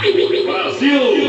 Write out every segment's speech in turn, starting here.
Brasil!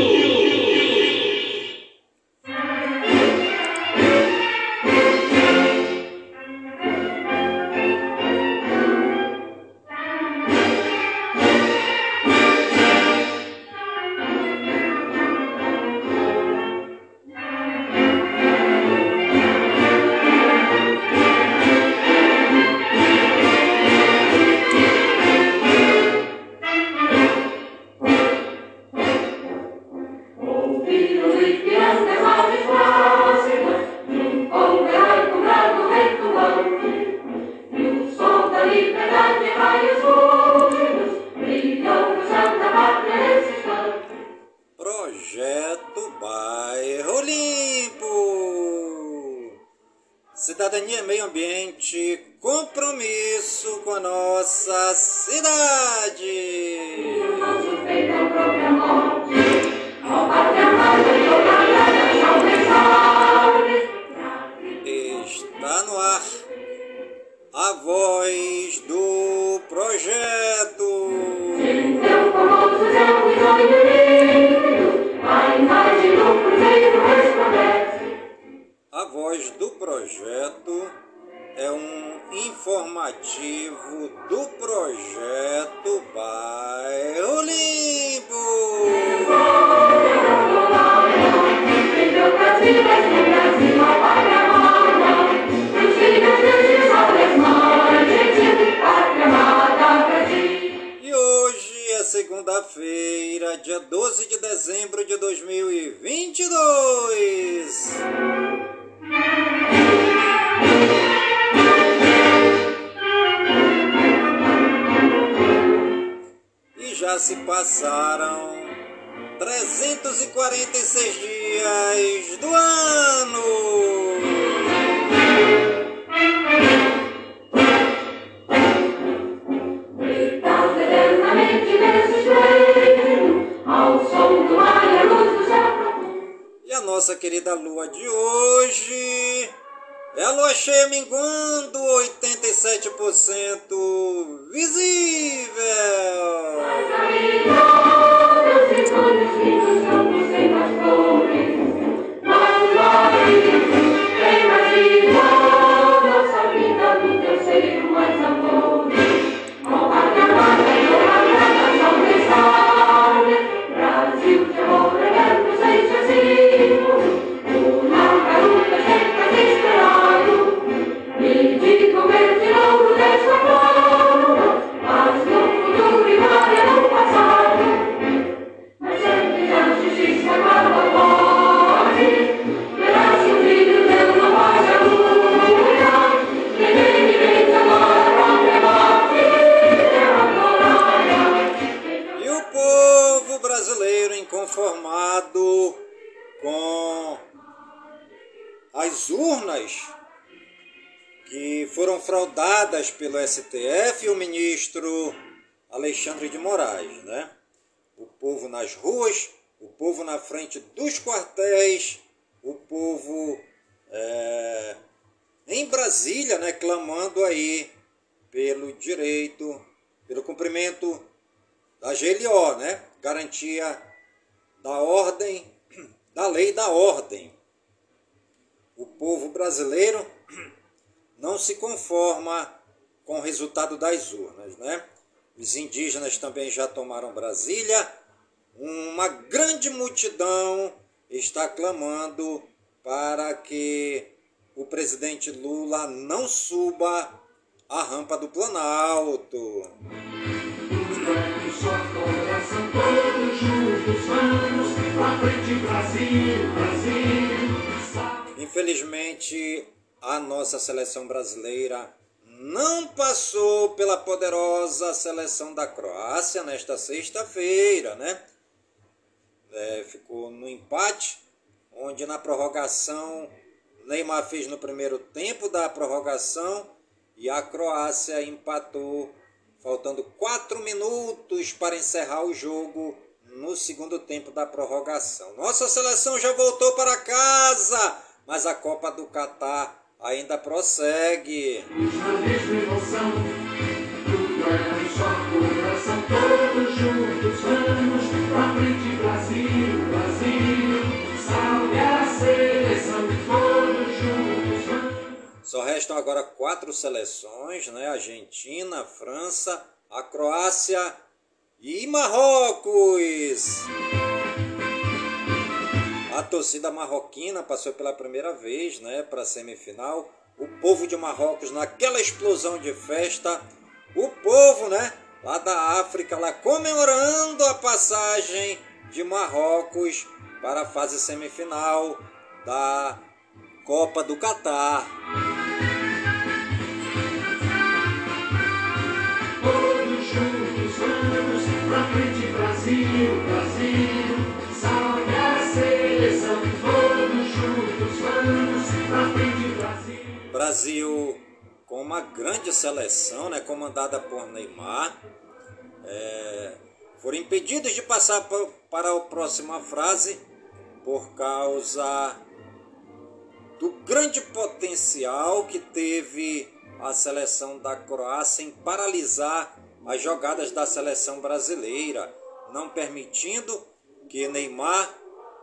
Vai Olimpo! É segunda-feira, dia 12 de dezembro de 2022. já se passaram 346 dias do ano. E a nossa querida lua de ouro a lua cheia minguando, 87% visível. Mas ainda, somos mais pobres, mas nós, tem mais vida. STF e o ministro Alexandre de Moraes, né? O povo nas ruas, o povo na frente dos quartéis, o povo é, em Brasília, né? Clamando aí pelo direito, pelo cumprimento da GLO, né? Garantia da ordem, da lei da ordem. O povo brasileiro não se conforma com o resultado das urnas. Né? Os indígenas também já tomaram Brasília. Uma grande multidão está clamando para que o presidente Lula não suba a rampa do Planalto. Infelizmente, a nossa seleção brasileira não passou pela poderosa seleção da Croácia nesta sexta-feira, né? É, ficou no empate, onde na prorrogação Neymar fez no primeiro tempo da prorrogação e a Croácia empatou, faltando quatro minutos para encerrar o jogo no segundo tempo da prorrogação. Nossa seleção já voltou para casa, mas a Copa do Catar ainda prossegue. Só restam agora quatro seleções, né? Argentina, França, a Croácia e Marrocos. A torcida marroquina passou pela primeira vez, né, para a semifinal. O povo de Marrocos naquela explosão de festa, o povo, né, lá da África, lá comemorando a passagem de Marrocos para a fase semifinal da Copa do Catar. Brasil. Com uma grande seleção, né, comandada por Neymar, é, foram impedidos de passar pa- para a próxima fase por causa do grande potencial que teve a seleção da Croácia em paralisar as jogadas da seleção brasileira, não permitindo que Neymar,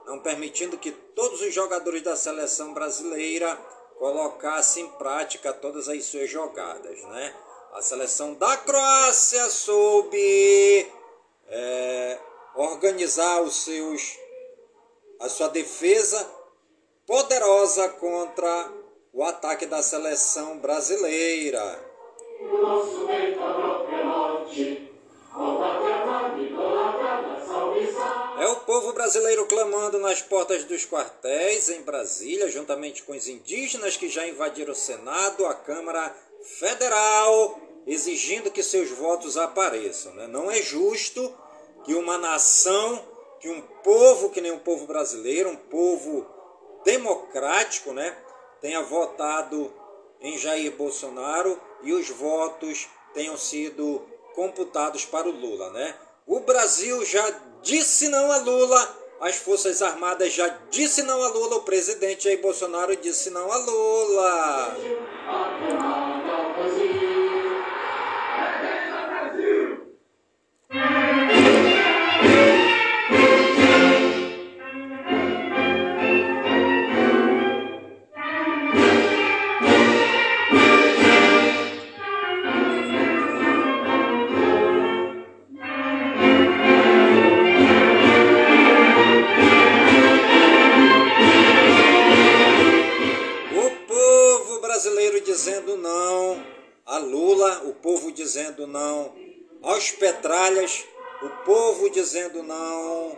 não permitindo que todos os jogadores da seleção brasileira colocassem em prática todas as suas jogadas, né? A seleção da Croácia soube é, organizar os seus a sua defesa poderosa contra o ataque da seleção brasileira. Nosso É o povo brasileiro clamando nas portas dos quartéis em Brasília, juntamente com os indígenas que já invadiram o Senado, a Câmara Federal, exigindo que seus votos apareçam. né? Não é justo que uma nação, que um povo que nem o povo brasileiro, um povo democrático, né, tenha votado em Jair Bolsonaro e os votos tenham sido computados para o Lula, né? O Brasil já disse não a Lula, as Forças Armadas já disse não a Lula, o presidente Jair Bolsonaro disse não a Lula. Dizendo não a Lula, o povo dizendo não aos Petralhas, o povo dizendo não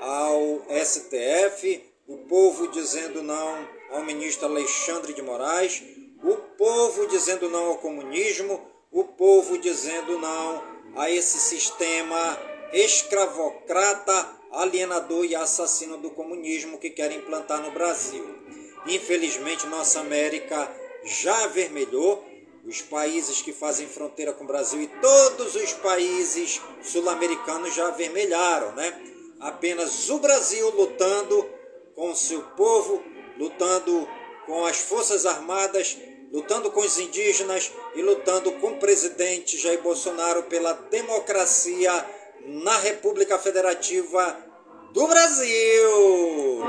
ao STF, o povo dizendo não ao ministro Alexandre de Moraes, o povo dizendo não ao comunismo, o povo dizendo não a esse sistema escravocrata, alienador e assassino do comunismo que querem implantar no Brasil. Infelizmente, nossa América já avermelhou. Os países que fazem fronteira com o Brasil e todos os países sul-americanos já avermelharam, né? Apenas o Brasil lutando com seu povo, lutando com as forças armadas, lutando com os indígenas e lutando com o presidente Jair Bolsonaro pela democracia na República Federativa do Brasil.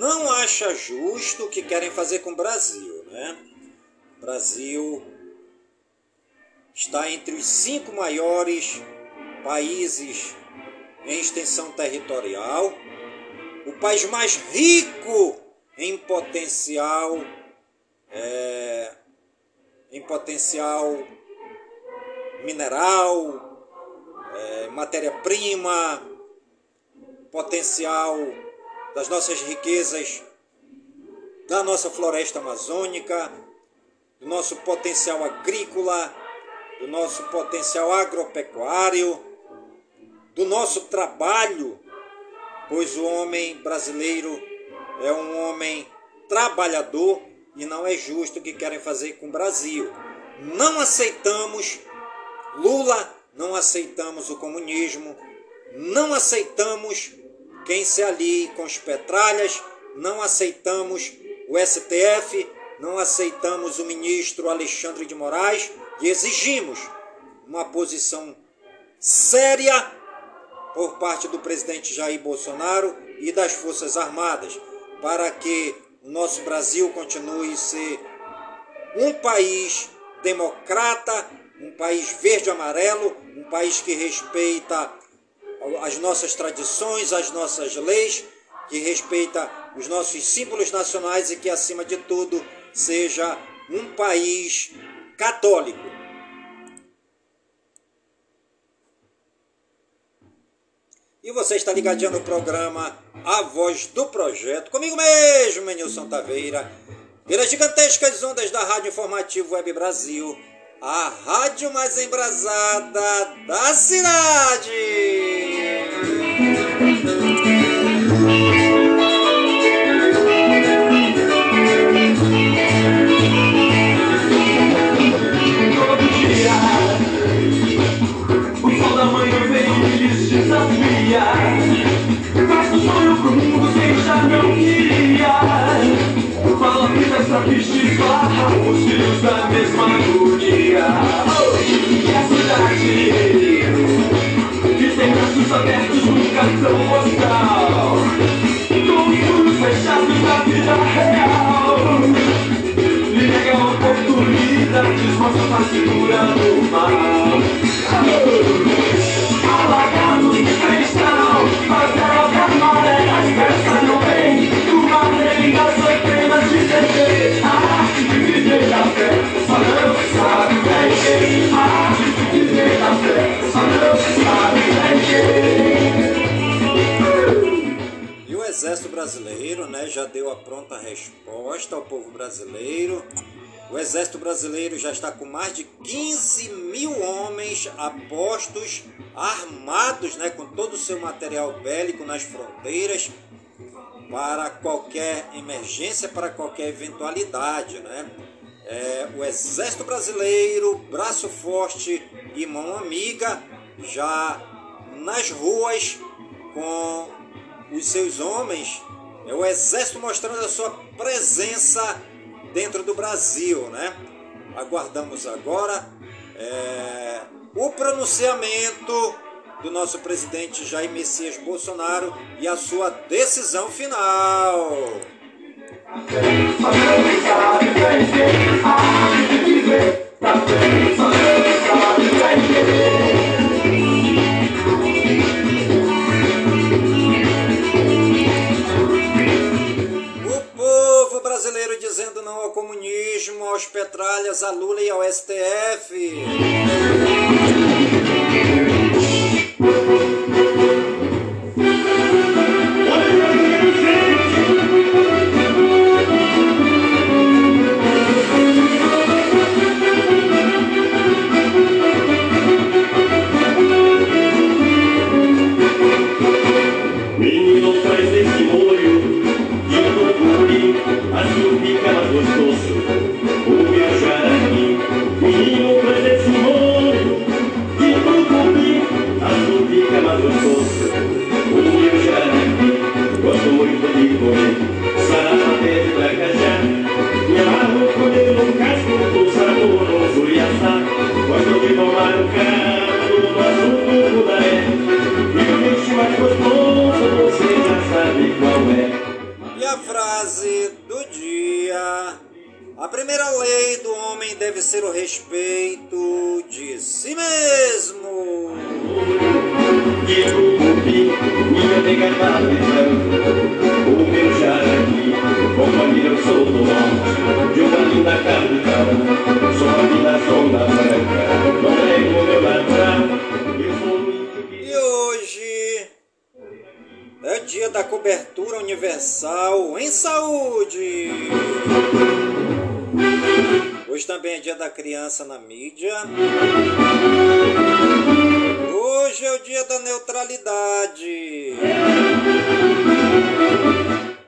Não acha justo o que querem fazer com o Brasil, né? Brasil está entre os cinco maiores países em extensão territorial, o país mais rico em potencial, é, em potencial mineral, é, matéria-prima, potencial das nossas riquezas, da nossa floresta amazônica, do nosso potencial agrícola, do nosso potencial agropecuário, do nosso trabalho, pois o homem brasileiro é um homem trabalhador e não é justo o que querem fazer com o Brasil. Não aceitamos Lula, não aceitamos o comunismo, não aceitamos quem se alie com os petralhas, não aceitamos o STF, não aceitamos o ministro Alexandre de Moraes e exigimos uma posição séria por parte do presidente Jair Bolsonaro e das Forças Armadas para que o nosso Brasil continue a ser um país democrata, um país verde-amarelo, um país que respeita as nossas tradições, as nossas leis, que respeita os nossos símbolos nacionais e que, acima de tudo, seja um país católico. E você está ligadinho no programa A Voz do Projeto, comigo mesmo, Menilson Taveira, pelas gigantescas ondas da Rádio Informativo Web Brasil, a rádio mais embrasada da cidade. Barra os filhos da mesma agonia. E a cidade que tem braços abertos no cartão postal, com os muros fechados na vida real. Lhe nega oportunidades, mostra a figura do mal. Alagados de cristal, as E o Exército Brasileiro né, já deu a pronta resposta ao povo brasileiro. O Exército Brasileiro já está com mais de 15 mil homens apostos, armados, né, com todo o seu material bélico nas fronteiras, para qualquer emergência, para qualquer eventualidade. Né? É, o Exército Brasileiro, braço forte e mão amiga, já nas ruas com os seus homens, é o Exército mostrando a sua presença dentro do Brasil. Né? Aguardamos agora é, o pronunciamento do nosso presidente Jair Messias Bolsonaro e a sua decisão final. O povo brasileiro dizendo não ao comunismo, aos petralhas, a Lula e ao STF. Frase do dia. A primeira lei do homem deve ser o respeito de si mesmo. Beijando O meu jaraqui, companheiro eu sou do norte De uma linda capital, sou aqui da zona branca Não lembro meu ladrão, eu sou é dia da cobertura universal em saúde. Hoje também é dia da criança na mídia. Hoje é o dia da neutralidade.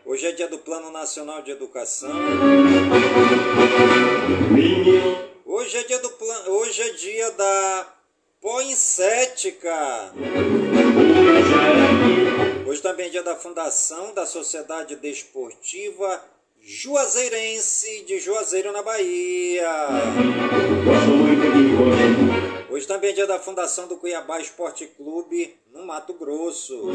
Hoje é dia do Plano Nacional de Educação. Hoje é dia do plan... Hoje é dia da poincética. Hoje também é dia da fundação da Sociedade Desportiva Juazeirense de Juazeiro na Bahia. Hoje também é dia da fundação do Cuiabá Esporte Clube no Mato Grosso.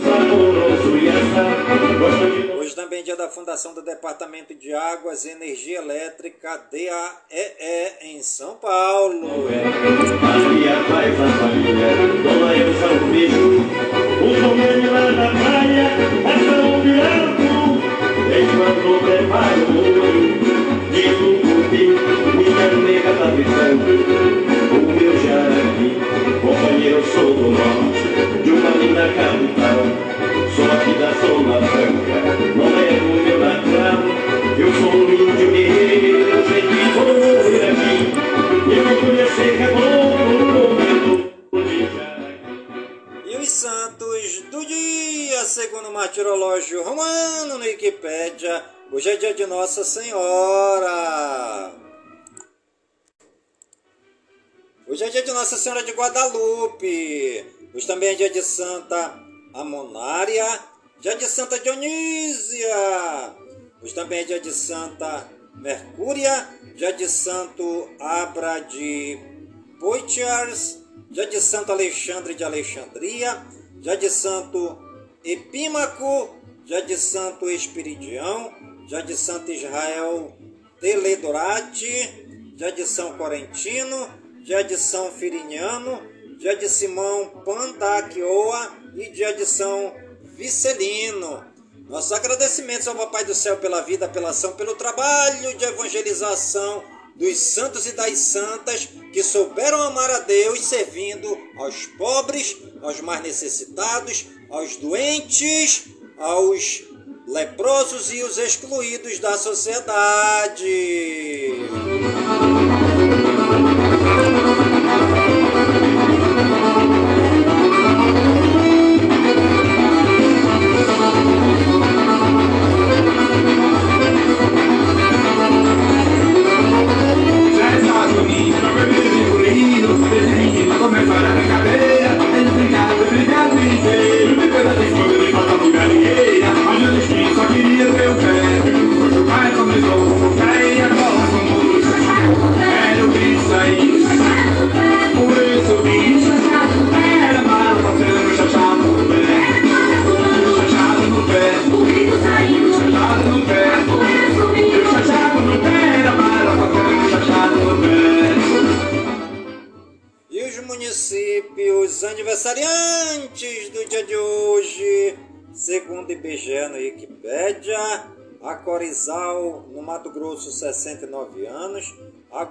Hoje também é dia da fundação do Departamento de Águas e Energia Elétrica DAEE em São Paulo. Enquanto preparo o molho, diz um cupim, minha nega tá gritando, o meu jardim, companheiro sou do norte, de uma linda capital, hoje é dia de Nossa Senhora. Hoje é dia de Nossa Senhora de Guadalupe. Hoje também é dia de Santa Amonária, dia de Santa Dionísia. Hoje também é dia de Santa Mercúria, dia de Santo Abra de Poitiers, dia de Santo Alexandre de Alexandria, dia de Santo Epímaco, dia de Santo Espiridião, dia de Santo Israel Teledorate, dia de São Corentino, dia de São Firiniano, dia de Simão Pandakioa e dia de São Vicelino. Nossos agradecimentos ao Papai do Céu pela vida, pela ação, pelo trabalho de evangelização dos santos e das santas que souberam amar a Deus servindo aos pobres, aos mais necessitados, aos doentes, aos leprosos e os excluídos da sociedade.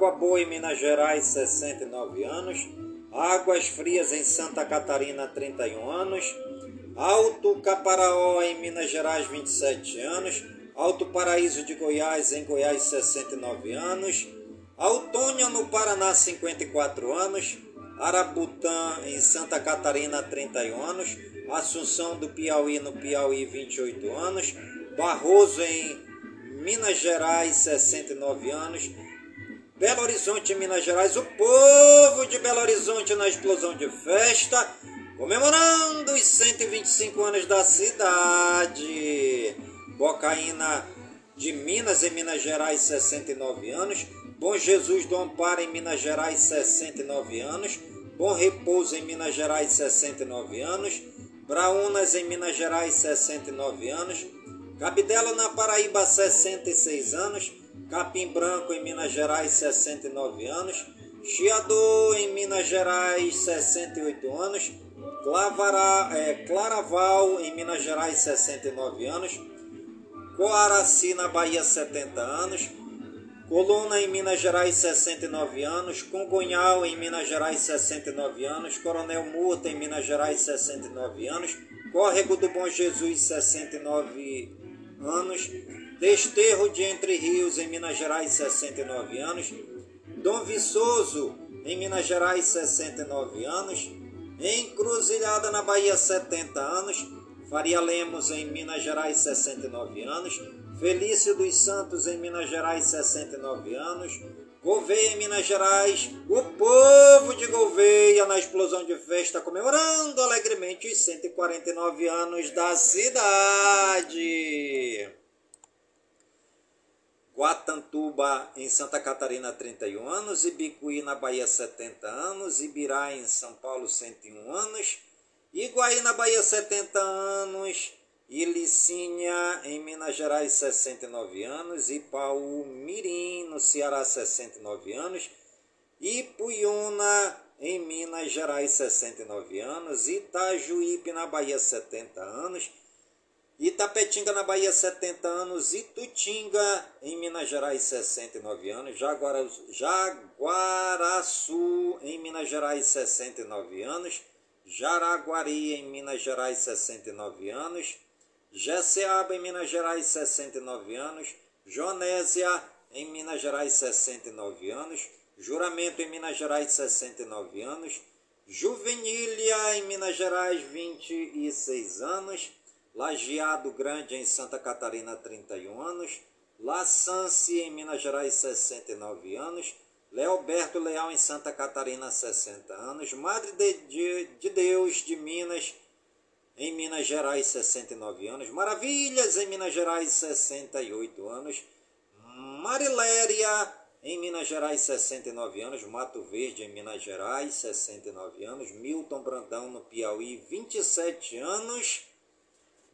Água Boa, em Minas Gerais, 69 anos, Águas Frias, em Santa Catarina, 31 anos, Alto Caparaó, em Minas Gerais, 27 anos, Alto Paraíso de Goiás, em Goiás, 69 anos, Autônia, no Paraná, 54 anos, Arabutã, em Santa Catarina, 31 anos, Assunção do Piauí, no Piauí, 28 anos, Barroso, em Minas Gerais, 69 anos, Belo Horizonte, Minas Gerais, o povo de Belo Horizonte na explosão de festa, comemorando os 125 anos da cidade. Bocaína de Minas, em Minas Gerais, 69 anos. Bom Jesus do Amparo, em Minas Gerais, 69 anos. Bom Repouso, em Minas Gerais, 69 anos. Braunas, em Minas Gerais, 69 anos. Cabidelo, na Paraíba, 66 anos. Capim Branco, em Minas Gerais, 69 anos. Chiador, em Minas Gerais, 68 anos. Clavará, é, Claraval, em Minas Gerais, 69 anos. Coaraci, na Bahia, 70 anos. Coluna, em Minas Gerais, 69 anos. Congonhal, em Minas Gerais, 69 anos. Coronel Murta, em Minas Gerais, 69 anos. Córrego do Bom Jesus, 69 anos. Desterro de Entre Rios, em Minas Gerais, 69 anos. Dom Viçoso, em Minas Gerais, 69 anos. Encruzilhada, na Bahia, 70 anos. Faria Lemos, em Minas Gerais, 69 anos. Felício dos Santos, em Minas Gerais, 69 anos. Gouveia, em Minas Gerais, o povo de Gouveia, na explosão de festa, comemorando alegremente os 149 anos da cidade. Guatantuba, em Santa Catarina, 31 anos. Ibicuí, na Bahia, 70 anos. Ibirá, em São Paulo, 101 anos. Iguaí, na Bahia, 70 anos. Ilicínia, em Minas Gerais, 69 anos. Ipaú Mirim, no Ceará, 69 anos. Ipuiuna, em Minas Gerais, 69 anos. Itajuípe, na Bahia, 70 anos. Itapetinga, na Bahia, 70 anos. Itutinga, em Minas Gerais, 69 anos. Jaguara, Jaguaraçu, em Minas Gerais, 69 anos. Jaraguari, em Minas Gerais, 69 anos. Jeceaba, em Minas Gerais, 69 anos. Jonésia, em Minas Gerais, 69 anos. Juramento, em Minas Gerais, 69 anos. Juvenília, em Minas Gerais, 26 anos. Lajeado Grande, em Santa Catarina, 31 anos. Laçance, em Minas Gerais, 69 anos. Leoberto Leal, em Santa Catarina, 60 anos. Madre de, de, de Deus, de Minas, em Minas Gerais, 69 anos. Maravilhas, em Minas Gerais, 68 anos. Mariléria, em Minas Gerais, 69 anos. Mato Verde, em Minas Gerais, 69 anos. Milton Brandão, no Piauí, 27 anos.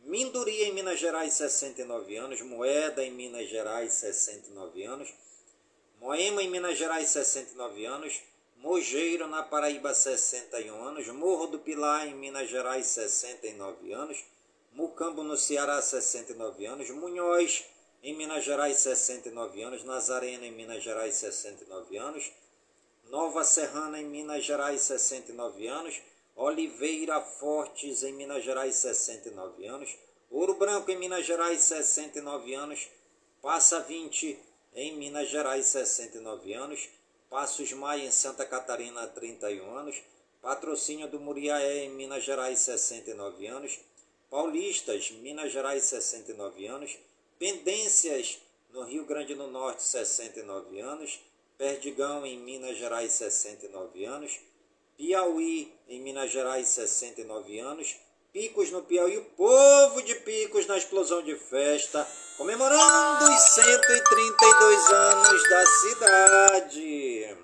Minduri, em Minas Gerais, 69 anos. Moeda, em Minas Gerais, 69 anos. Moema, em Minas Gerais, 69 anos. Mogeiro, na Paraíba, 61 anos. Morro do Pilar, em Minas Gerais, 69 anos. Mucambo, no Ceará, 69 anos. Munhoz, em Minas Gerais, 69 anos. Nazarena, em Minas Gerais, 69 anos. Nova Serrana, em Minas Gerais, 69 anos. Oliveira Fortes, em Minas Gerais, 69 anos. Ouro Branco, em Minas Gerais, 69 anos. Passa 20, em Minas Gerais, 69 anos. Passos Maia, em Santa Catarina, 31 anos. Patrocínio do Muriaé, em Minas Gerais, 69 anos. Paulistas, Minas Gerais, 69 anos. Pendências, no Rio Grande do Norte, 69 anos. Perdigão, em Minas Gerais, 69 anos. Piauí, em Minas Gerais, 69 anos. Picos no Piauí, o povo de Picos na explosão de festa, comemorando os 132 anos da cidade.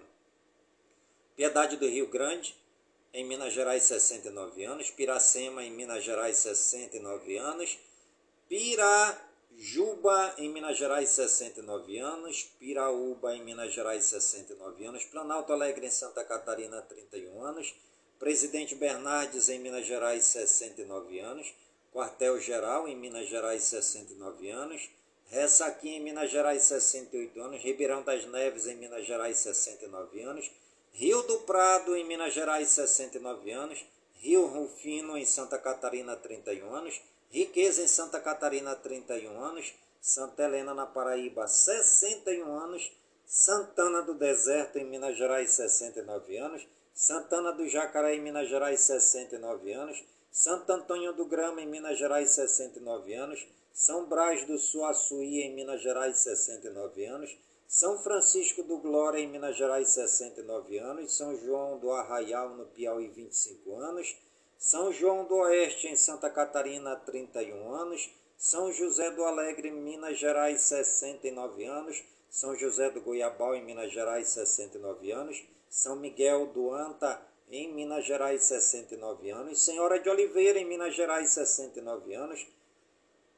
Piedade do Rio Grande, em Minas Gerais, 69 anos. Piracema, em Minas Gerais, 69 anos. Pirajuba, em Minas Gerais, 69 anos. Piraúba, em Minas Gerais, 69 anos. Planalto Alegre, em Santa Catarina, 31 anos. Presidente Bernardes, em Minas Gerais, 69 anos. Quartel-Geral, em Minas Gerais, 69 anos. Ressaquim, em Minas Gerais, 68 anos. Ribeirão das Neves, em Minas Gerais, 69 anos. Rio do Prado, em Minas Gerais, 69 anos. Rio Rufino, em Santa Catarina, 31 anos. Riqueza, em Santa Catarina, 31 anos. Santa Helena, na Paraíba, 61 anos. Santana do Deserto, em Minas Gerais, 69 anos. Santana do Jacaré, em Minas Gerais, 69 anos. Santo Antônio do Grama, em Minas Gerais, 69 anos. São Brás do Suaçuí, em Minas Gerais, 69 anos. São Francisco do Glória, em Minas Gerais, 69 anos. São João do Arraial, no Piauí, 25 anos. São João do Oeste, em Santa Catarina, 31 anos. São José do Alegre, Minas Gerais, 69 anos. São José do Goiabal, em Minas Gerais, 69 anos. São Miguel do Anta, em Minas Gerais, 69 anos. Senhora de Oliveira, em Minas Gerais, 69 anos.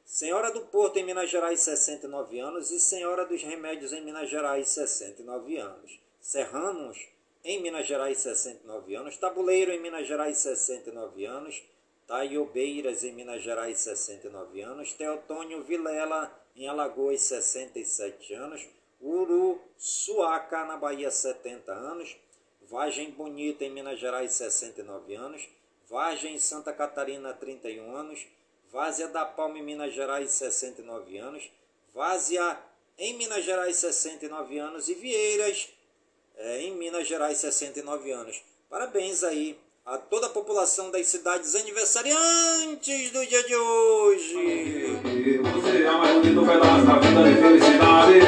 Senhora do Porto, em Minas Gerais, 69 anos. E Senhora dos Remédios, em Minas Gerais, 69 anos. Serranos, em Minas Gerais, 69 anos. Tabuleiro, em Minas Gerais, 69 anos. Taiobeiras, em Minas Gerais, 69 anos. Teotônio Vilela, em Alagoas, 67 anos. Uruçuaca, na Bahia, 70 anos. Vargem Bonita, em Minas Gerais, 69 anos. Vargem Santa Catarina, 31 anos. Várzea da Palma, em Minas Gerais, 69 anos. Várzea, em Minas Gerais, 69 anos. E Vieiras, é, em Minas Gerais, 69 anos. Parabéns aí a toda a população das cidades aniversariantes do dia de hoje. Você é mais bonito pedaço da vida de felicidade.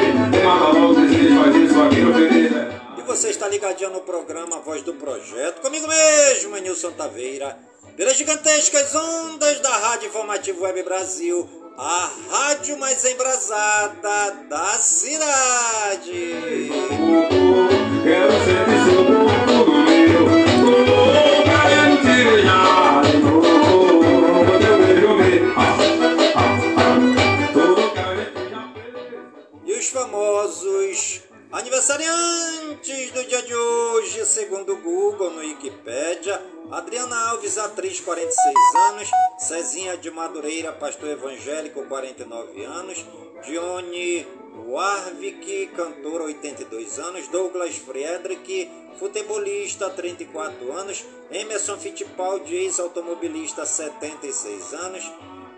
logo faz isso aqui no E você está ligadinho no programa Voz do Projeto, comigo mesmo, Nilson Taveira, pelas gigantescas ondas da Rádio Informativo Web Brasil, a rádio mais embrasada da cidade. Quero ser tudo meu, Adriana Alves, atriz, 46 anos, Cezinha de Madureira, pastor evangélico, 49 anos, Dione Warwick, cantor, 82 anos, Douglas Friedrich, futebolista, 34 anos, Emerson Fittipaldi, ex-automobilista, 76 anos,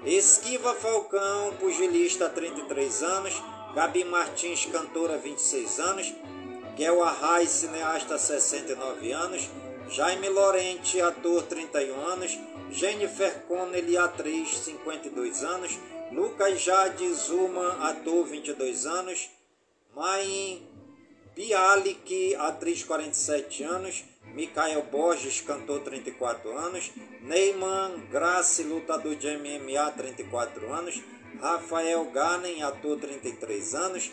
Esquiva Falcão, pugilista, 33 anos, Gabi Martins, cantora, 26 anos, Guel Arraes, cineasta, 69 anos, Jaime Lorente, ator, 31 anos, Jennifer Connelly, atriz, 52 anos, Lucas Jade Zuma, ator, 22 anos, Maim Bialik, atriz 47 anos, Mikael Borges, cantor 34 anos, Neyman Grace, lutador de MMA 34 anos, Rafael Ganem, ator 33 anos,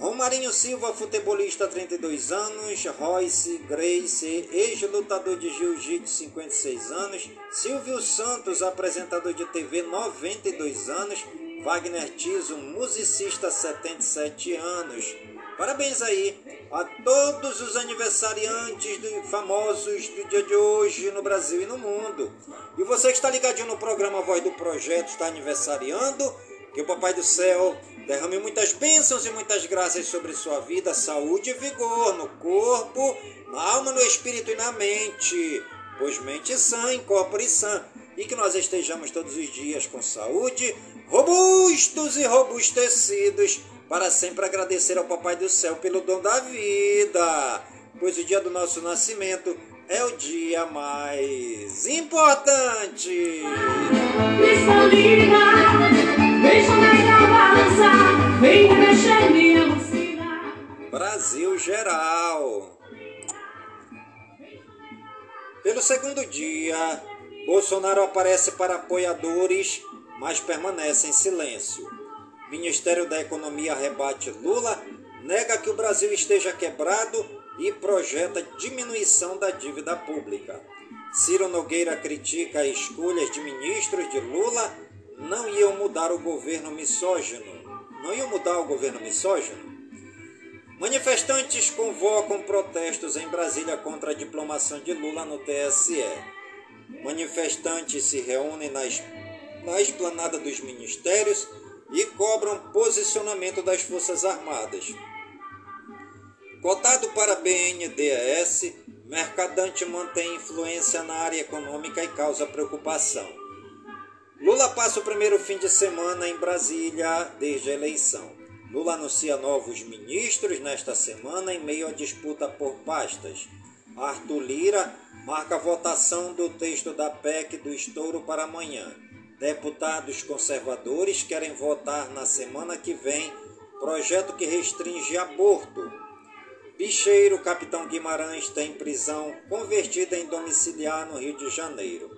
Romarinho Silva, futebolista 32 anos, Royce Grace, ex-lutador de jiu-jitsu 56 anos, Silvio Santos, apresentador de TV 92 anos, Wagner Tiso, musicista 77 anos, Parabéns aí a todos os aniversariantes famosos do dia de hoje no Brasil e no mundo. E você que está ligadinho no programa Voz do Projeto, está aniversariando, que o Papai do Céu derrame muitas bênçãos e muitas graças sobre sua vida, saúde e vigor no corpo, na alma, no espírito e na mente. Pois mente sã, incorpore sã. E que nós estejamos todos os dias com saúde, robustos e robustecidos para sempre agradecer ao Papai do Céu pelo dom da vida, pois o dia do nosso nascimento é o dia mais importante. Brasil geral. Pelo segundo dia, Bolsonaro aparece para apoiadores, mas permanece em silêncio. Ministério da Economia rebate Lula, nega que o Brasil esteja quebrado e projeta diminuição da dívida pública. Ciro Nogueira critica escolhas de ministros de Lula não iam mudar o governo misógino. Não iam mudar o governo misógino? Manifestantes convocam protestos em Brasília contra a diplomação de Lula no TSE. Manifestantes se reúnem nas, na esplanada dos ministérios e cobram posicionamento das Forças Armadas. Cotado para BNDES, Mercadante mantém influência na área econômica e causa preocupação. Lula passa o primeiro fim de semana em Brasília desde a eleição. Lula anuncia novos ministros nesta semana em meio à disputa por pastas. Arthur Lira marca a votação do texto da PEC do estouro para amanhã. Deputados conservadores querem votar na semana que vem projeto que restringe aborto. Picheiro, capitão Guimarães, tem prisão convertida em domiciliar no Rio de Janeiro.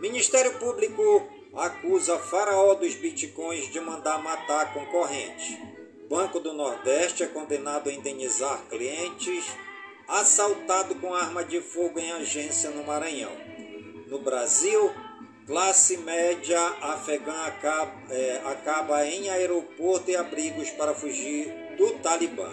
Ministério Público acusa faraó dos bitcoins de mandar matar concorrente. Banco do Nordeste é condenado a indenizar clientes assaltado com arma de fogo em agência no Maranhão. No Brasil, Classe média afegã acaba, é, acaba em aeroporto e abrigos para fugir do Talibã.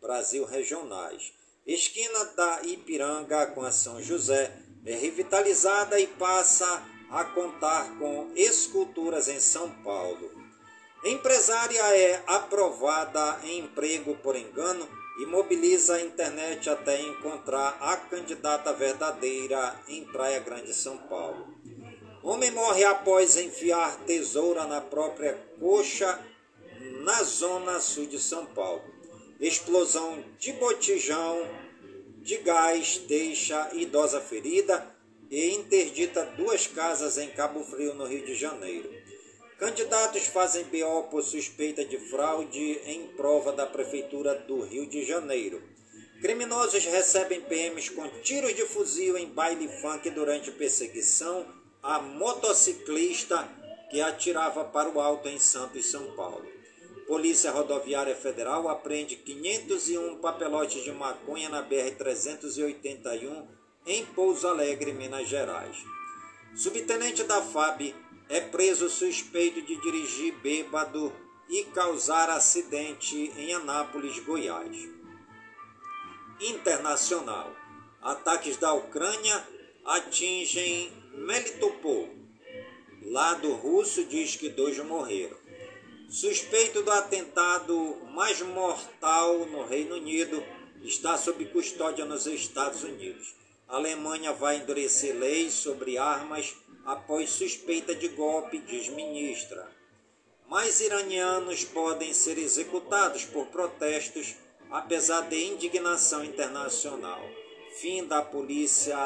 Brasil regionais. Esquina da Ipiranga com a São José é revitalizada e passa a contar com esculturas em São Paulo. Empresária é aprovada em emprego por engano e mobiliza a internet até encontrar a candidata verdadeira em Praia Grande, São Paulo. Homem morre após enfiar tesoura na própria coxa na zona sul de São Paulo. Explosão de botijão de gás deixa idosa ferida e interdita duas casas em Cabo Frio, no Rio de Janeiro. Candidatos fazem BO por suspeita de fraude em prova da Prefeitura do Rio de Janeiro. Criminosos recebem PMs com tiros de fuzil em baile funk durante perseguição a motociclista que atirava para o alto em Santos, São Paulo. Polícia Rodoviária Federal apreende 501 papelotes de maconha na BR-381 em Pouso Alegre, Minas Gerais. Subtenente da FAB é preso suspeito de dirigir bêbado e causar acidente em Anápolis, Goiás. Internacional. Ataques da Ucrânia atingem Melitopol. Lado russo diz que dois morreram. Suspeito do atentado mais mortal no Reino Unido está sob custódia nos Estados Unidos. A Alemanha vai endurecer leis sobre armas após suspeita de golpe, diz ministra. Mais iranianos podem ser executados por protestos, apesar de indignação internacional. Fim da polícia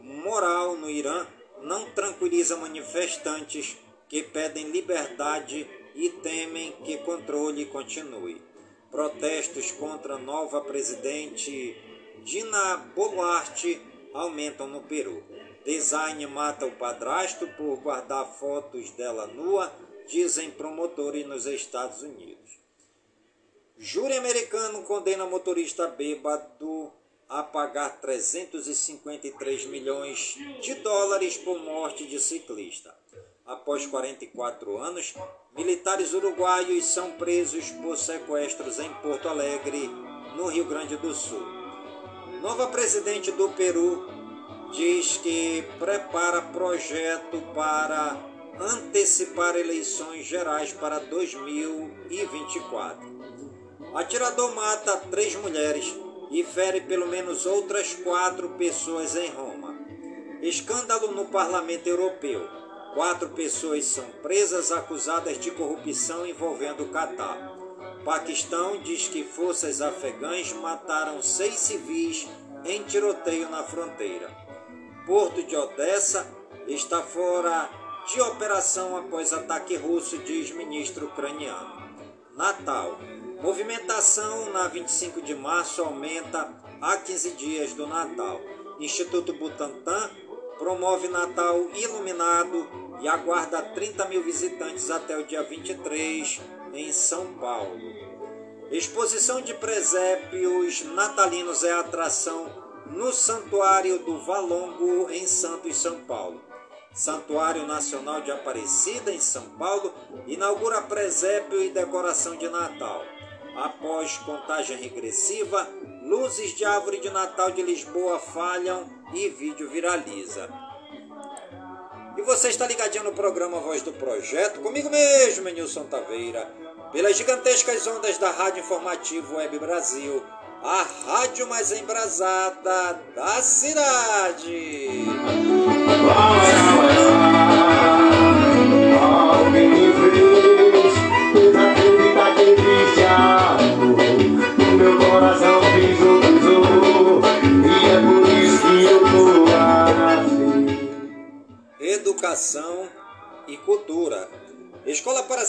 moral no Irã não tranquiliza manifestantes que pedem liberdade e temem que controle continue. Protestos contra a nova presidente Dina Boluarte aumentam no Peru. Design mata o padrasto por guardar fotos dela nua, dizem promotores nos Estados Unidos. Júri americano condena motorista bêbado a pagar 353 milhões de dólares por morte de ciclista. Após 44 anos, militares uruguaios são presos por sequestros em Porto Alegre, no Rio Grande do Sul. Nova presidente do Peru diz que prepara projeto para antecipar eleições gerais para 2024. Atirador mata três mulheres e fere pelo menos outras quatro pessoas em Roma. Escândalo no Parlamento Europeu. Quatro pessoas são presas acusadas de corrupção envolvendo o Catar. Paquistão diz que forças afegãs mataram seis civis em tiroteio na fronteira. Porto de Odessa está fora de operação após ataque russo, diz ministro ucraniano. Natal. Movimentação na 25 de março aumenta a 15 dias do Natal. Instituto Butantan promove Natal iluminado e aguarda 30 mil visitantes até o dia 23 em São Paulo. Exposição de presépios natalinos é atração no Santuário do Valongo, em Santos, São Paulo. Santuário Nacional de Aparecida, em São Paulo, inaugura presépio e decoração de Natal. Após contagem regressiva, luzes de árvore de Natal de Lisboa falham e vídeo viraliza. E você está ligadinho no programa Voz do Projeto, comigo mesmo, Nilson Taveira, pelas gigantescas ondas da Rádio Informativo Web Brasil, a rádio mais embrasada da cidade.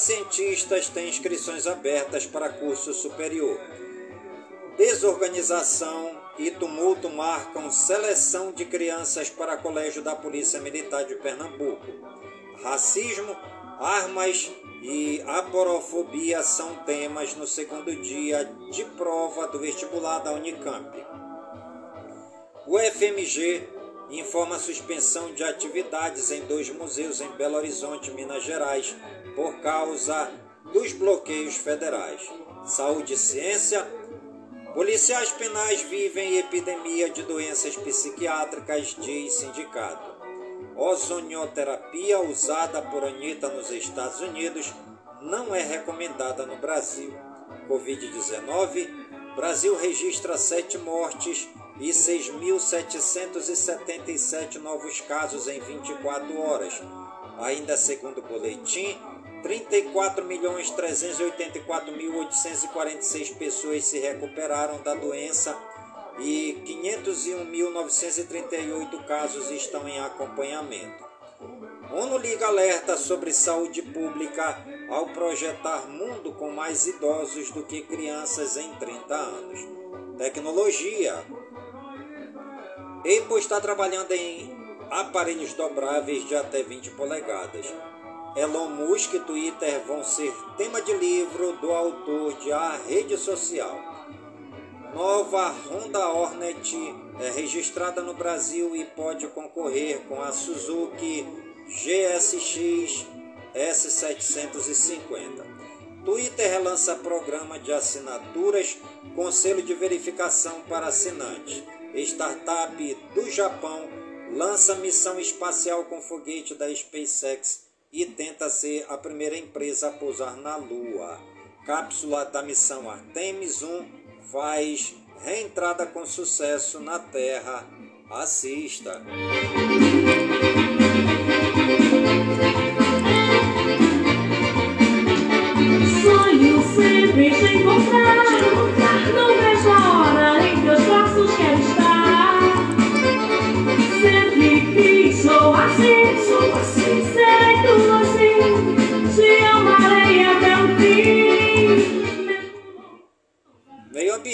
Cientistas tem inscrições abertas para curso superior. Desorganização e tumulto marcam seleção de crianças para colégio da Polícia Militar de Pernambuco. Racismo, armas e aporofobia são temas no segundo dia de prova do vestibular da Unicamp. O FMG informa suspensão de atividades em dois museus em Belo Horizonte, Minas Gerais, por causa dos bloqueios federais. Saúde e ciência. Policiais penais vivem epidemia de doenças psiquiátricas, diz sindicato. Ozonioterapia usada por Anitta nos Estados Unidos não é recomendada no Brasil. Covid-19, Brasil registra sete mortes e 6.777 novos casos em 24 horas. Ainda segundo o boletim, 34.384.846 pessoas se recuperaram da doença e 501.938 casos estão em acompanhamento. ONU liga alerta sobre saúde pública ao projetar mundo com mais idosos do que crianças em 30 anos. Tecnologia. Apple está trabalhando em aparelhos dobráveis de até 20 polegadas. Elon Musk e Twitter vão ser tema de livro do autor de A Rede Social. Nova Honda Hornet é registrada no Brasil e pode concorrer com a Suzuki GSX S750. Twitter relança programa de assinaturas com selo de verificação para assinantes. Startup do Japão lança missão espacial com foguete da SpaceX e tenta ser a primeira empresa a pousar na Lua. Cápsula da missão Artemis 1 faz reentrada com sucesso na Terra. Assista!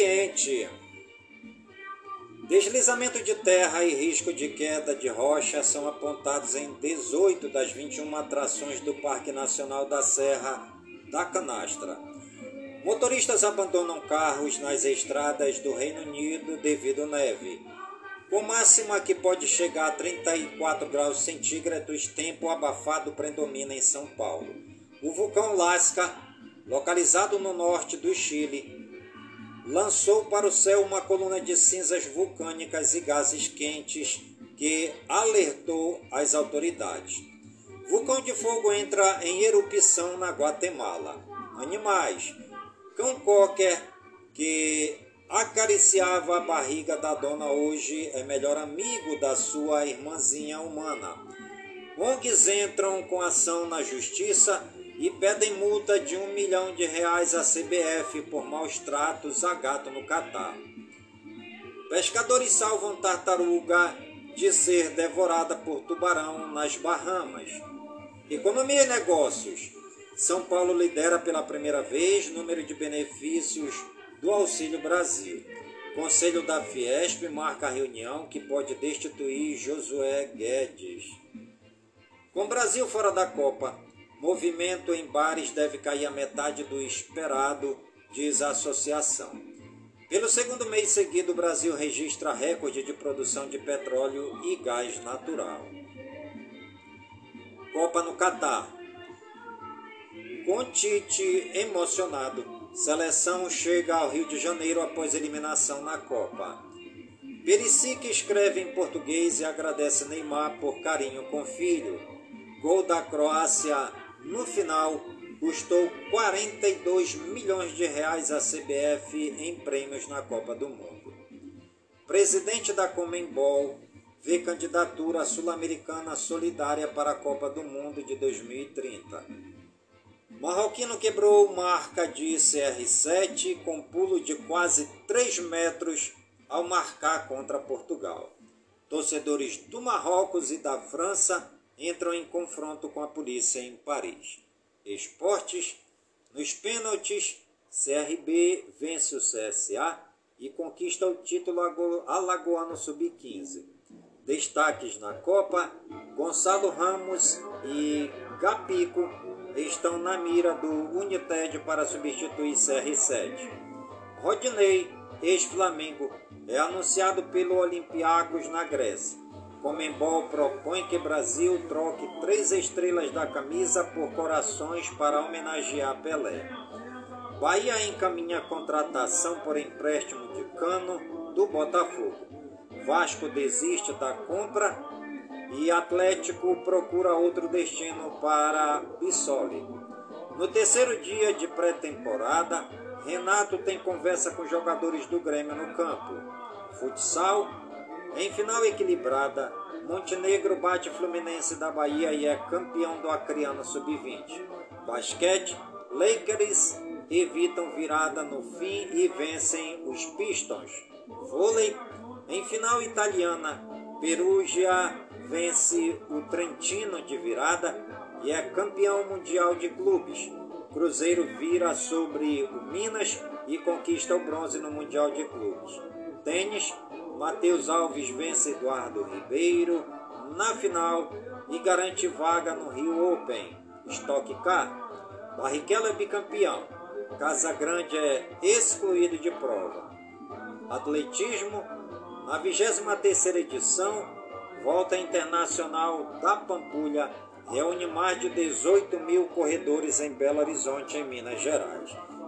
Ambiente. Deslizamento de terra e risco de queda de rocha são apontados em 18 das 21 atrações do Parque Nacional da Serra da Canastra. Motoristas abandonam carros nas estradas do Reino Unido devido à neve. Com máxima que pode chegar a 34 graus centígrados, tempo abafado predomina em São Paulo. O vulcão Lasca, localizado no norte do Chile, lançou para o céu uma coluna de cinzas vulcânicas e gases quentes que alertou as autoridades. Vulcão de fogo entra em erupção na Guatemala. Animais. Cão cocker que acariciava a barriga da dona hoje é melhor amigo da sua irmãzinha humana. ONGs entram com ação na justiça e pedem multa de um milhão de reais à CBF por maus tratos a gato no Catar. Pescadores salvam tartaruga de ser devorada por tubarão nas Bahamas. Economia e negócios. São Paulo lidera pela primeira vez número de benefícios do Auxílio Brasil. Conselho da Fiesp marca a reunião que pode destituir Josué Guedes. Com Brasil fora da Copa, movimento em bares deve cair a metade do esperado, diz a associação. Pelo segundo mês seguido, o Brasil registra recorde de produção de petróleo e gás natural. Copa no Catar. Com Tite emocionado, seleção chega ao Rio de Janeiro após eliminação na Copa. Perisic escreve em português e agradece Neymar por carinho com filho. Gol da Croácia no final custou 42 milhões de reais à CBF em prêmios na Copa do Mundo. Presidente da Comembol vê candidatura sul-americana solidária para a Copa do Mundo de 2030. Marroquino quebrou marca de CR7 com pulo de quase 3 metros ao marcar contra Portugal. Torcedores do Marrocos e da França entram em confronto com a polícia em Paris. Esportes, nos pênaltis, CRB vence o CSA e conquista o título alagoano sub-15. Destaques na Copa, Gonçalo Ramos e Gapico estão na mira do United para substituir CR7. Rodinei, ex-Flamengo, é anunciado pelo Olympiacos na Grécia. Comembol propõe que Brasil troque três estrelas da camisa por corações para homenagear Pelé. Bahia encaminha contratação por empréstimo de Cano do Botafogo. Vasco desiste da compra e Atlético procura outro destino para Bissoli. No terceiro dia de pré-temporada, Renato tem conversa com jogadores do Grêmio no campo. Futsal, em final equilibrada, Montenegro bate Fluminense da Bahia e é campeão do Acreano Sub-20. Basquete, Lakers evitam virada no fim e vencem os Pistons. Vôlei. Em final italiana, Perugia vence o Trentino de virada e é campeão mundial de clubes. Cruzeiro vira sobre o Minas e conquista o bronze no Mundial de Clubes. Tênis, Matheus Alves vence Eduardo Ribeiro na final e garante vaga no Rio Open. Stock Car, Barrichello é bicampeão. Casagrande é excluído de prova. Atletismo, na 23 edição, Volta Internacional da Pampulha reúne mais de 18 mil corredores em Belo Horizonte, em Minas Gerais.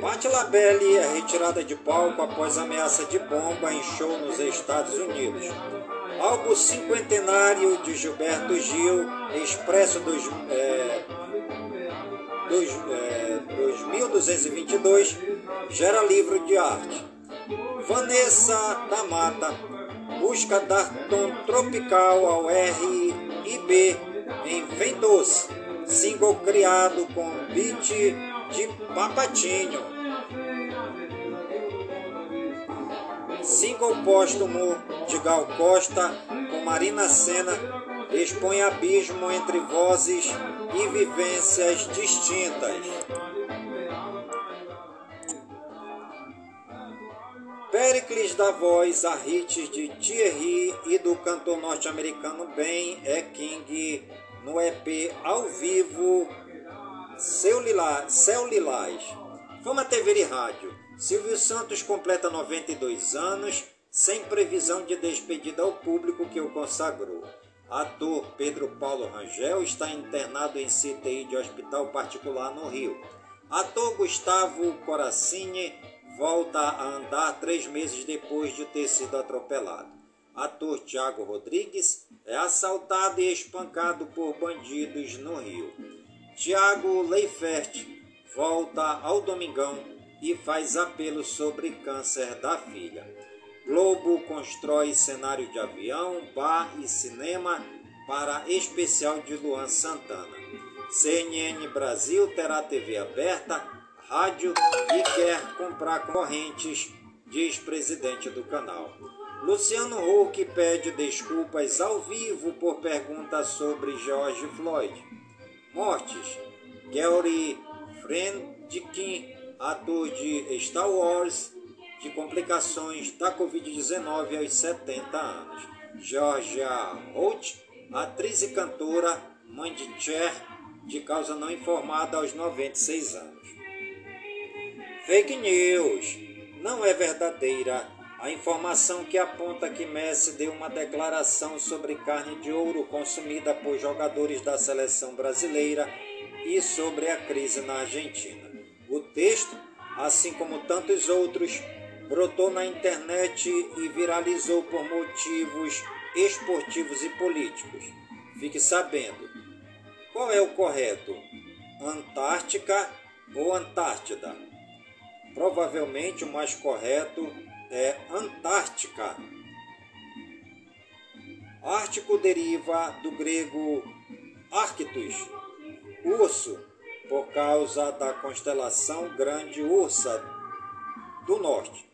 Patti LaBelle é retirada de palco após ameaça de bomba em show nos Estados Unidos. Álbum cinquentenário de Gilberto Gil, Expresso dos, é, dos, é, 2222, gera livro de arte. Vanessa da Mata busca dar tom tropical ao R&B em Vem Doce, single criado com beat de Papatinho. Single póstumo de Gal Costa com Marina Senna expõe abismo entre vozes e vivências distintas. Pericles dá voz a hits de Thierry e do cantor norte-americano Ben E. King no EP ao vivo Seu Lila, Céu Lilás. Fama TV e rádio. Silvio Santos completa 92 anos, sem previsão de despedida ao público que o consagrou. Ator Pedro Paulo Rangel está internado em CTI de hospital particular no Rio. Ator Gustavo Coracini volta a andar três meses depois de ter sido atropelado. Ator Tiago Rodrigues é assaltado e espancado por bandidos no Rio. Tiago Leifert volta ao Domingão e faz apelo sobre câncer da filha. Globo constrói cenário de avião, bar e cinema para especial de Luan Santana. CNN Brasil terá TV aberta, rádio e quer comprar correntes, diz presidente do canal. Luciano Huck pede desculpas ao vivo por pergunta sobre George Floyd. Mortes. Gary Friedkin, ator de Star Wars, de complicações da Covid-19 aos 70 anos. Georgia Holt, atriz e cantora, mãe de Cher, de causa não informada aos 96 anos. Fake news. Não é verdadeira a informação que aponta que Messi deu uma declaração sobre carne de ouro consumida por jogadores da seleção brasileira e sobre a crise na Argentina. O texto, assim como tantos outros, brotou na internet e viralizou por motivos esportivos e políticos. Fique sabendo. Qual é o correto? Antártica ou Antártida? Provavelmente o mais correto é Antártica. Ártico deriva do grego Arctus, urso, por causa da constelação Grande Ursa do Norte.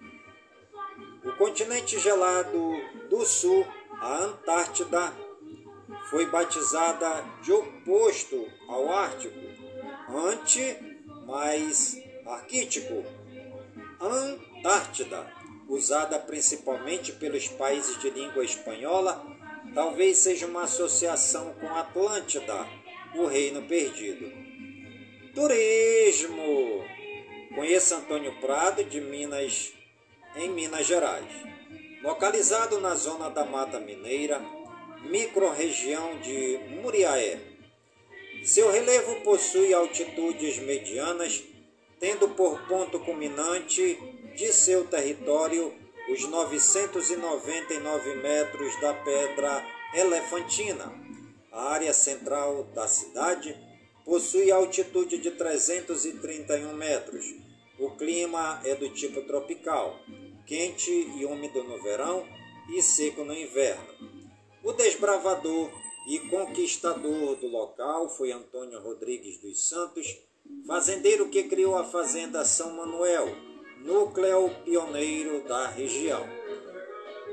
O continente gelado do Sul, a Antártida, foi batizada de oposto ao Ártico, ante mais arquítico, Antártida, usada principalmente pelos países de língua espanhola, talvez seja uma associação com Atlântida, o reino perdido. Turismo! Conheça Antônio Prado, de Minas, em Minas Gerais. Localizado na zona da Mata Mineira, microrregião de Muriaé. Seu relevo possui altitudes medianas, tendo por ponto culminante de seu território os 999 metros da Pedra Elefantina. A área central da cidade possui altitude de 331 metros. O clima é do tipo tropical, quente e úmido no verão e seco no inverno. O desbravador e conquistador do local foi Antônio Rodrigues dos Santos, fazendeiro que criou a fazenda São Manuel, núcleo pioneiro da região.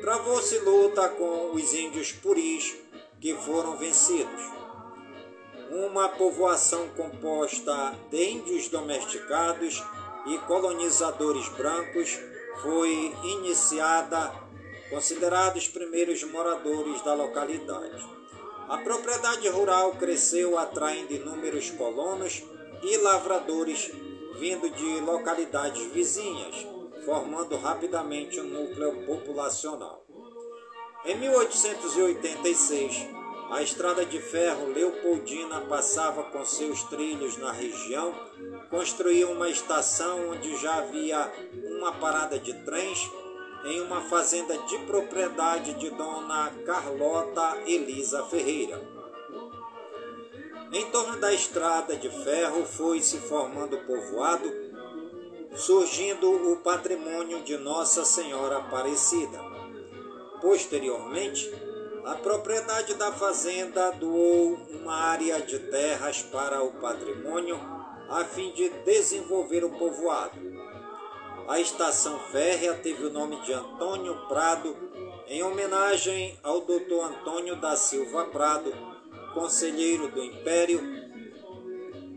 Travou-se luta com os índios puris, que foram vencidos. Uma povoação composta de índios domesticados e colonizadores brancos foi iniciada, considerados primeiros moradores da localidade. A propriedade rural cresceu atraindo inúmeros colonos e lavradores vindo de localidades vizinhas, formando rapidamente um núcleo populacional. Em 1886, a estrada de ferro Leopoldina passava com seus trilhos na região, construiu uma estação onde já havia uma parada de trens em uma fazenda de propriedade de Dona Carlota Elisa Ferreira. Em torno da estrada de ferro foi se formando o povoado, surgindo o patrimônio de Nossa Senhora Aparecida. Posteriormente, a propriedade da fazenda doou uma área de terras para o patrimônio a fim de desenvolver o povoado. A estação férrea teve o nome de Antônio Prado, em homenagem ao Dr. Antônio da Silva Prado, conselheiro do Império,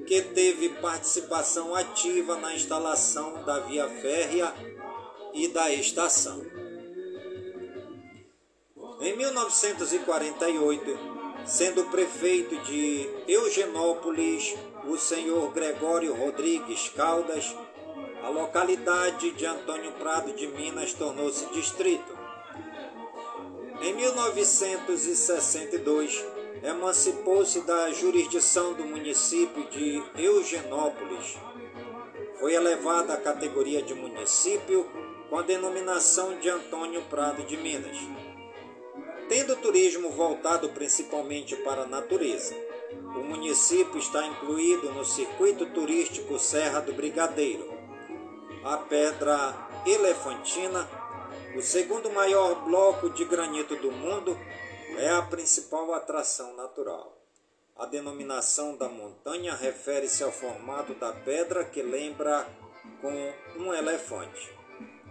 que teve participação ativa na instalação da via férrea e da estação. Em 1948, sendo prefeito de Eugenópolis o senhor Gregório Rodrigues Caldas, a localidade de Antônio Prado de Minas tornou-se distrito. Em 1962, emancipou-se da jurisdição do município de Eugenópolis. Foi elevada à categoria de município com a denominação de Antônio Prado de Minas. Tendo turismo voltado principalmente para a natureza, o município está incluído no circuito turístico Serra do Brigadeiro. A Pedra Elefantina, o segundo maior bloco de granito do mundo, é a principal atração natural. A denominação da montanha refere-se ao formato da pedra que lembra com um elefante.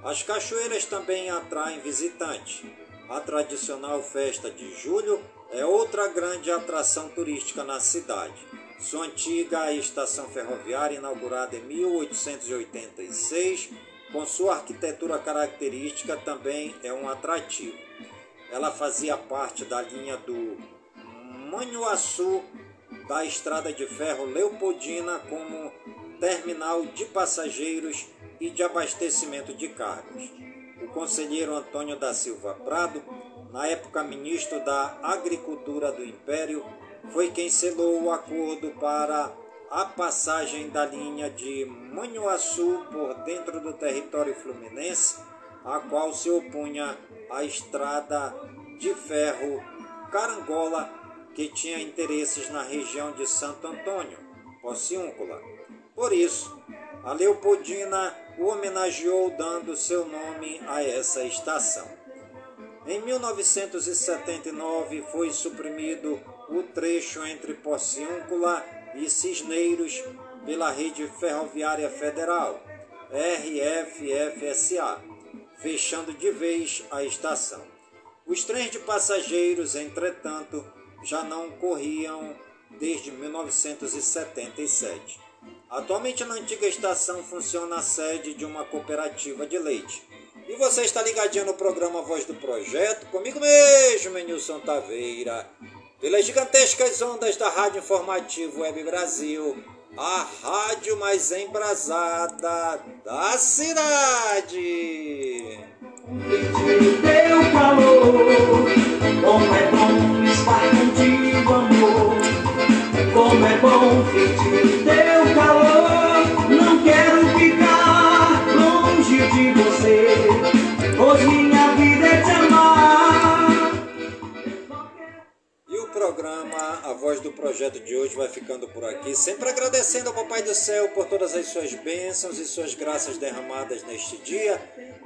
As cachoeiras também atraem visitantes. A tradicional festa de julho é outra grande atração turística na cidade. Sua antiga estação ferroviária, inaugurada em 1886, com sua arquitetura característica, também é um atrativo. Ela fazia parte da linha do Manhuaçu da estrada de ferro Leopoldina como terminal de passageiros e de abastecimento de cargas. O conselheiro Antônio da Silva Prado, na época ministro da Agricultura do Império, foi quem selou o acordo para a passagem da linha de Manhuaçu por dentro do território fluminense, a qual se opunha à estrada de ferro Carangola, que tinha interesses na região de Santo Antônio, Pociúncula. Por isso, a Leopoldina o homenageou dando seu nome a essa estação. Em 1979 foi suprimido o trecho entre Pociúncula e Cisneiros pela Rede Ferroviária Federal, RFFSA, fechando de vez a estação. Os trens de passageiros, entretanto, já não corriam desde 1977. Atualmente na antiga estação funciona a sede de uma cooperativa de leite. E você está ligadinho no programa Voz do Projeto, comigo mesmo, Menilson Taveira, pelas gigantescas ondas da Rádio Informativo Web Brasil, a rádio mais embrasada da cidade. como é bom sentir teu calor. Não quero ficar longe de você, pois minha vida é te amar. E o programa A Voz do Projeto de hoje vai ficando por aqui, sempre agradecendo ao Papai do Céu por todas as suas bênçãos e suas graças derramadas neste dia,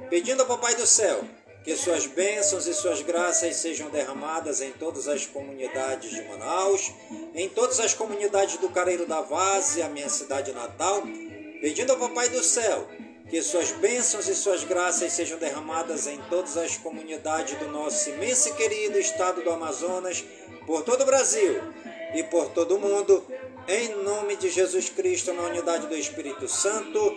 pedindo ao Papai do Céu que suas bênçãos e suas graças sejam derramadas em todas as comunidades de Manaus, em todas as comunidades do Careiro da Vaz, a minha cidade natal, pedindo ao Papai do Céu que suas bênçãos e suas graças sejam derramadas em todas as comunidades do nosso imenso e querido estado do Amazonas, por todo o Brasil e por todo o mundo, em nome de Jesus Cristo, na unidade do Espírito Santo,